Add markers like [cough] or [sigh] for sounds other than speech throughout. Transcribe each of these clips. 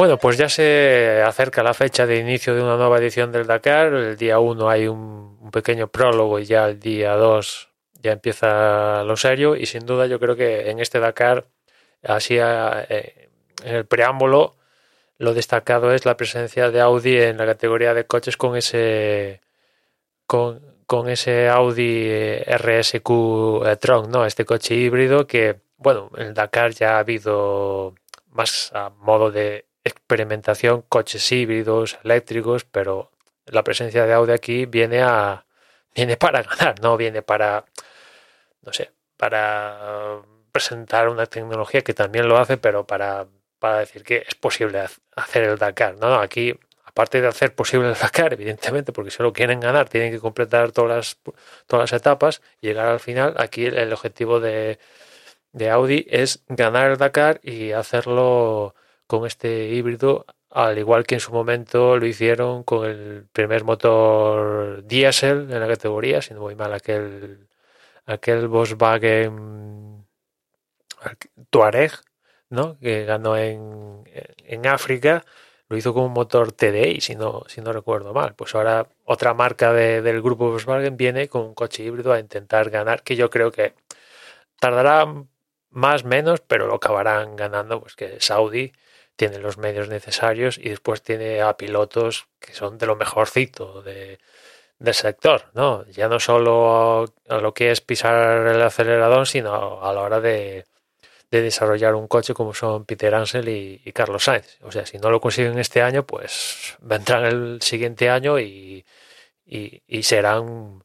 Bueno, pues ya se acerca la fecha de inicio de una nueva edición del Dakar. El día 1 hay un, pequeño prólogo y ya el día 2 ya empieza lo serio y sin duda yo creo que en este Dakar, así eh, en el preámbulo, lo destacado es la presencia de Audi en la categoría de coches con ese con, con ese Audi eh, RSQ eh, Tron, ¿no? Este coche híbrido que, bueno, en el Dakar ya ha habido más a modo de experimentación coches híbridos, eléctricos, pero la presencia de Audi aquí viene a [laughs] viene para ganar, no viene para no sé, para presentar una tecnología que también lo hace, pero para, para decir que es posible hacer el Dakar. No, aquí, aparte de hacer posible el Dakar, evidentemente, porque si lo quieren ganar, tienen que completar todas las, todas las etapas llegar al final. Aquí el, objetivo de, de Audi es ganar el Dakar y hacerlo con este híbrido al igual que en su momento lo hicieron con el primer motor diésel en la categoría, si no voy mal aquel aquel Volkswagen Tuareg, ¿no? que ganó en, en África, lo hizo con un motor TDI, si no, si no recuerdo mal. Pues ahora otra marca del grupo Volkswagen viene con un coche híbrido a intentar ganar, que yo creo que tardará más menos, pero lo acabarán ganando, pues que Saudi tiene los medios necesarios y después tiene a pilotos que son de lo mejorcito de, del sector, ¿no? Ya no solo a lo que es pisar el acelerador, sino a la hora de, desarrollar un coche como son Peter Ansel y, Carlos Sainz. O sea, si no lo consiguen este año, pues vendrán el siguiente año y, y, serán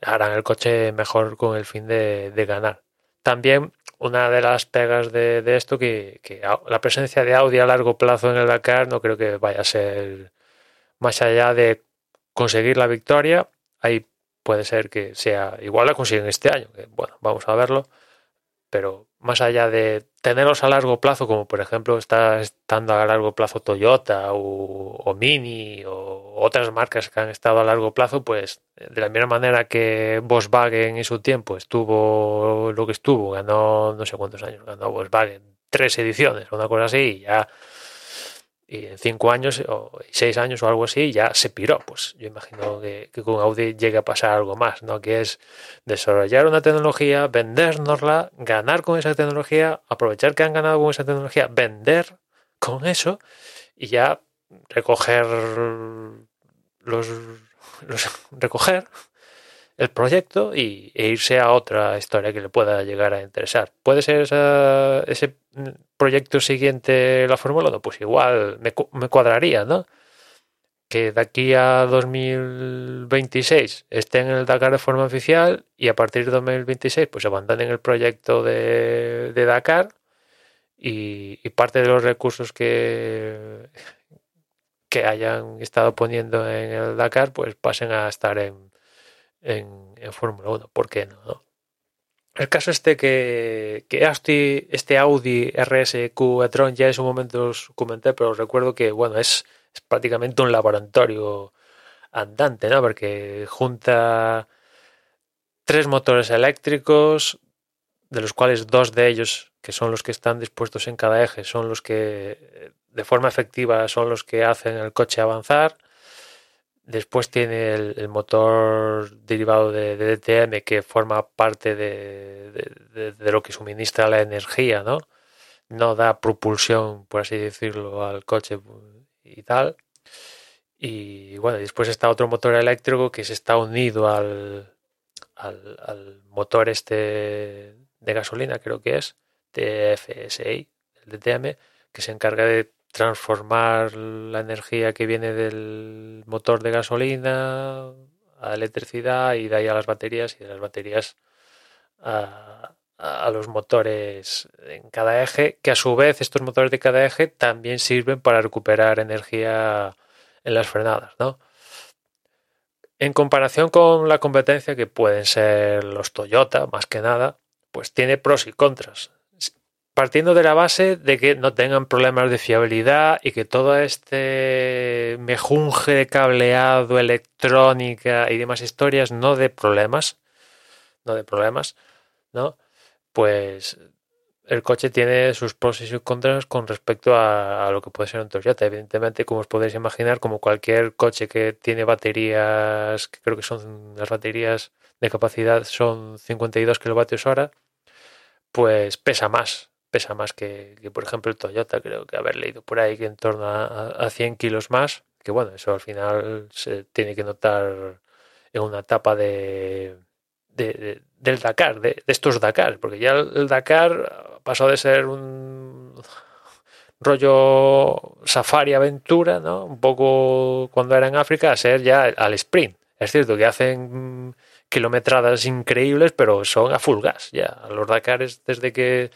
harán el coche mejor con el fin de, ganar. También una de las pegas de, de esto que, que, la presencia de Audi a largo plazo en el Dakar no creo que vaya a ser más allá de conseguir la victoria. Ahí puede ser que sea igual la consiguen este año. Bueno, vamos a verlo. Pero más allá de tenerlos a largo plazo, como por ejemplo está estando a largo plazo Toyota o, Mini o otras marcas que han estado a largo plazo, pues de la misma manera que Volkswagen en su tiempo estuvo lo que estuvo, ganó no sé cuántos años, ganó Volkswagen tres ediciones, una cosa así, y ya y en cinco años o seis años o algo así ya se piró. Pues yo imagino que, con Audi llegue a pasar algo más, ¿no? Que es desarrollar una tecnología, vendérnosla, ganar con esa tecnología, aprovechar que han ganado con esa tecnología, vender con eso y ya recoger los, recoger el proyecto y, e irse a otra historia que le pueda llegar a interesar. Puede ser ese proyecto siguiente la Fórmula 1, pues igual me, me, cuadraría, ¿no? Que de aquí a 2026 estén en el Dakar de forma oficial y a partir de 2026 pues abandonen el proyecto de, de Dakar y, parte de los recursos que, que hayan estado poniendo en el Dakar pues pasen a estar en, en, Fórmula 1. ¿Por qué no? El caso este que, que este Audi RSQ e-tron ya en su momento os comenté, pero recuerdo que bueno, es, es prácticamente un laboratorio andante, ¿no? Porque junta tres motores eléctricos, de los cuales dos de ellos, que son los que están dispuestos en cada eje, son los que de forma efectiva son los que hacen el coche avanzar. Después tiene el, motor derivado de, DTM que forma parte de, lo que suministra la energía, ¿no? No da propulsión, por así decirlo, al coche y tal. Y bueno, después está otro motor eléctrico que se está unido al, al, motor este de gasolina, creo que es, TFSI, el DTM, que se encarga de transformar la energía que viene del motor de gasolina a electricidad y de ahí a las baterías y de las baterías a, los motores en cada eje, que a su vez estos motores de cada eje también sirven para recuperar energía en las frenadas, ¿no? En comparación con la competencia que pueden ser los Toyota, más que nada, pues tiene pros y contras partiendo de la base de que no tengan problemas de fiabilidad y que todo este mejunje de cableado, electrónica y demás historias no de problemas, no de problemas, ¿no? Pues el coche tiene sus pros y sus contras con respecto a, lo que puede ser un Toyota. Evidentemente, como os podéis imaginar, como cualquier coche que tiene baterías, que creo que son las baterías de capacidad son 52 kilovatios hora, pues pesa más, pesa más que, por ejemplo el Toyota, creo que haber leído por ahí que en torno a, 100 kilos más, que bueno, eso al final se tiene que notar en una etapa de, del Dakar, de, estos Dakar, porque ya el, Dakar pasó de ser un rollo safari aventura, ¿no? Un poco cuando era en África, a ser ya al sprint. Es cierto que hacen kilometradas increíbles, pero son a full gas ya. Los Dakares, desde que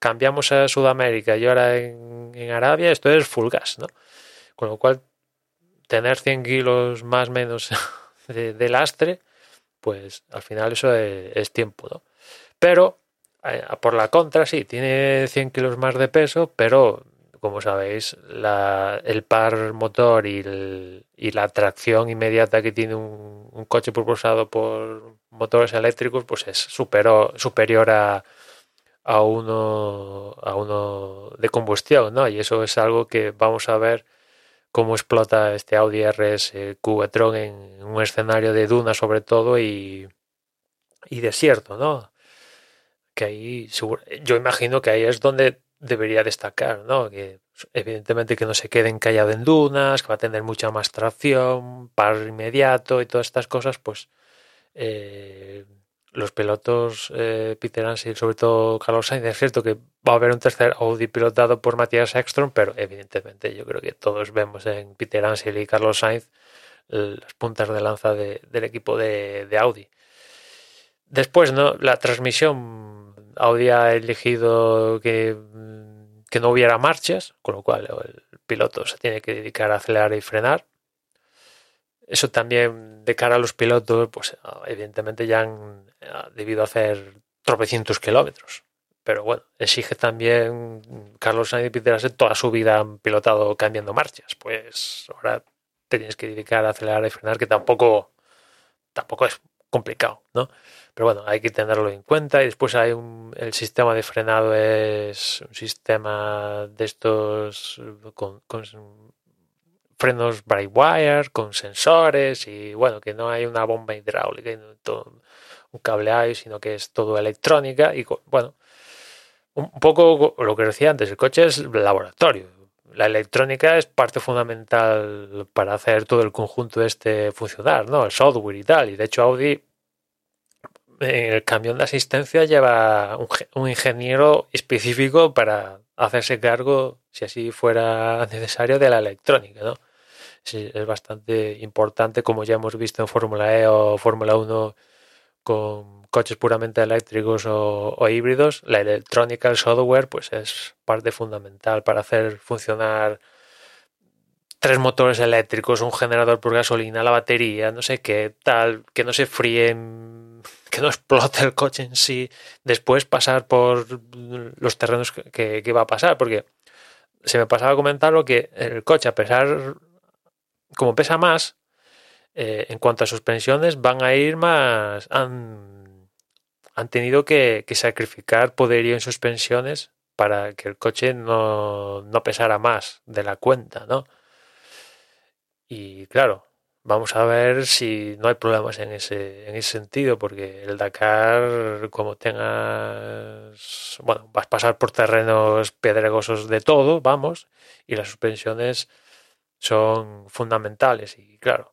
cambiamos a Sudamérica y ahora en, Arabia, esto es full gas, ¿no? Con lo cual, tener 100 kilos más o menos [laughs] de, lastre, pues al final eso es, tiempo, ¿no? Pero, eh, por la contra, sí, tiene 100 kilos más de peso, pero como sabéis, la, el par motor y, la tracción inmediata que tiene un, coche propulsado por motores eléctricos, pues es superior, superior a, a uno, a uno de combustión, ¿no? Y eso es algo que vamos a ver cómo explota este Audi RS Q en un escenario de duna sobre todo y, y desierto, ¿no? Que ahí yo imagino que ahí es donde debería destacar, ¿no? Que evidentemente que no se quede encallado en dunas, que va a tener mucha más tracción, par inmediato y todas estas cosas, pues eh, los pilotos eh, Peter Ansel, sobre todo Carlos Sainz, es cierto que va a haber un tercer Audi pilotado por Matías Ekstrom, pero evidentemente yo creo que todos vemos en Peter Ansel y Carlos Sainz las puntas de lanza del equipo de, Audi. Después, ¿no? La transmisión, Audi ha elegido que no hubiera marchas, con lo cual el piloto se tiene que dedicar a acelerar y frenar. Eso también de cara a los pilotos, pues evidentemente ya han debido hacer tropecientos kilómetros. Pero bueno, exige también Carlos Sainz y toda su vida han pilotado cambiando marchas. Pues ahora te tienes que dedicar a acelerar y frenar, que tampoco, tampoco es complicado, ¿no? Pero bueno, hay que tenerlo en cuenta. Y después hay el sistema de frenado es un sistema de estos con frenos bright wire con sensores y bueno, que no hay una bomba hidráulica, no todo un cableado, sino que es todo electrónica y bueno, un poco lo que decía antes, el coche es laboratorio. La electrónica es parte fundamental para hacer todo el conjunto este funcionar, ¿no? El software y tal. Y de hecho Audi en el camión de asistencia lleva un ingeniero específico para hacerse cargo, si así fuera necesario, de la electrónica, ¿no? Es bastante importante, como ya hemos visto en Fórmula E o Fórmula 1 con coches puramente eléctricos o, híbridos, la electrónica, el software, pues es parte fundamental para hacer funcionar tres motores eléctricos, un generador por gasolina, la batería, no sé qué, tal, que no se fríen, [laughs] que no explote el coche en sí, después pasar por los terrenos que, que va a pasar, porque se me pasaba a comentar lo que el coche, a pesar como pesa más, eh, en cuanto a suspensiones, van a ir más. Han, han tenido que, sacrificar poderío en suspensiones para que el coche no, no pesara más de la cuenta, ¿no? Y claro, vamos a ver si no hay problemas en ese, en ese sentido, porque el Dakar, como tengas, bueno, vas a pasar por terrenos pedregosos de todo, vamos, y las suspensiones son fundamentales y claro,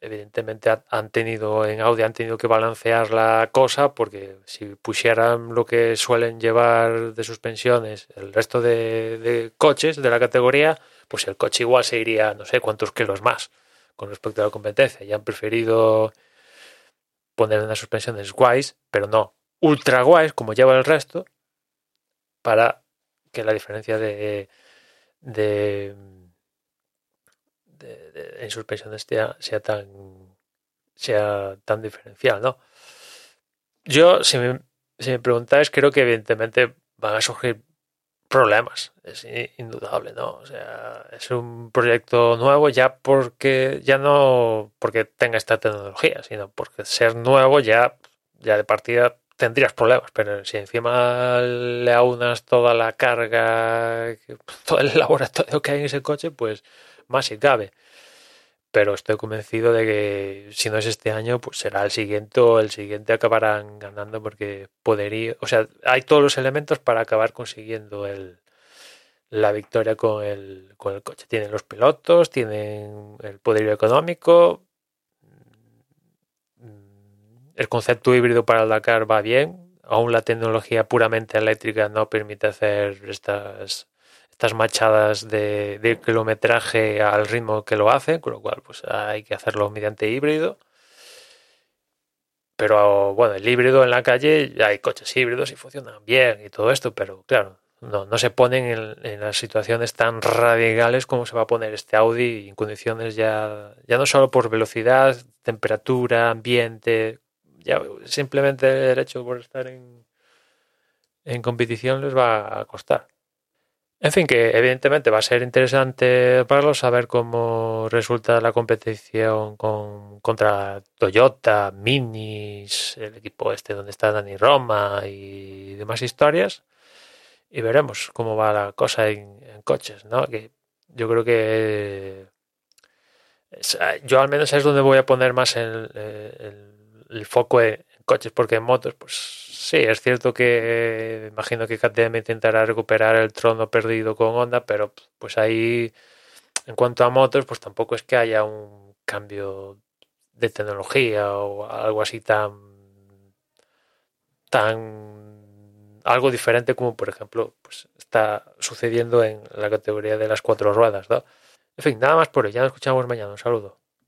evidentemente han tenido en Audi han tenido que balancear la cosa porque si pusieran lo que suelen llevar de suspensiones el resto de, coches de la categoría, pues el coche igual se iría no sé cuántos kilos más con respecto a la competencia. Y han preferido poner unas suspensiones guays, pero no ultra guays como lleva el resto para que la diferencia de, de en suspensión sea, sea tan sea tan diferencial, ¿no? Yo, si me, si me preguntáis, creo que evidentemente van a surgir problemas, es indudable, ¿no? O sea, es un proyecto nuevo ya porque, ya no porque tenga esta tecnología, sino porque ser nuevo ya, ya de partida tendrías problemas, pero si encima le aunas toda la carga, [laughs] todo el laboratorio que hay en ese coche, pues más si cabe. Pero estoy convencido de que si no es este año, pues será el siguiente o el siguiente acabarán ganando porque podería, o sea, hay todos los elementos para acabar consiguiendo el, la victoria con el, con el coche. Tienen los pilotos, tienen el poderío económico, el concepto híbrido para el Dakar va bien, aún la tecnología puramente eléctrica no permite hacer estas, estas machadas de, kilometraje al ritmo que lo hace, con lo cual pues hay que hacerlo mediante híbrido. Pero bueno, el híbrido en la calle, hay coches híbridos y funcionan bien y todo esto, pero claro, no, no se ponen en, en, las situaciones tan radicales como se va a poner este Audi en condiciones ya, ya no solo por velocidad, temperatura, ambiente, ya simplemente el hecho por estar en, en competición les va a costar. En fin, que evidentemente va a ser interesante para los saber cómo resulta la competición con, contra Toyota, Minis, el equipo este donde está Dani Roma y demás historias. Y veremos cómo va la cosa en, coches, ¿no? Que yo creo que yo al menos es donde voy a poner más el, el el foco en coches, porque en motos, pues sí, es cierto que imagino que KTM intentará recuperar el trono perdido con Honda, pero pues ahí, en cuanto a motos, pues tampoco es que haya un cambio de tecnología o algo así tan tan algo diferente como por ejemplo pues está sucediendo en la categoría de las cuatro ruedas ¿no? en fin nada más por hoy. Ya nos escuchamos mañana. Un saludo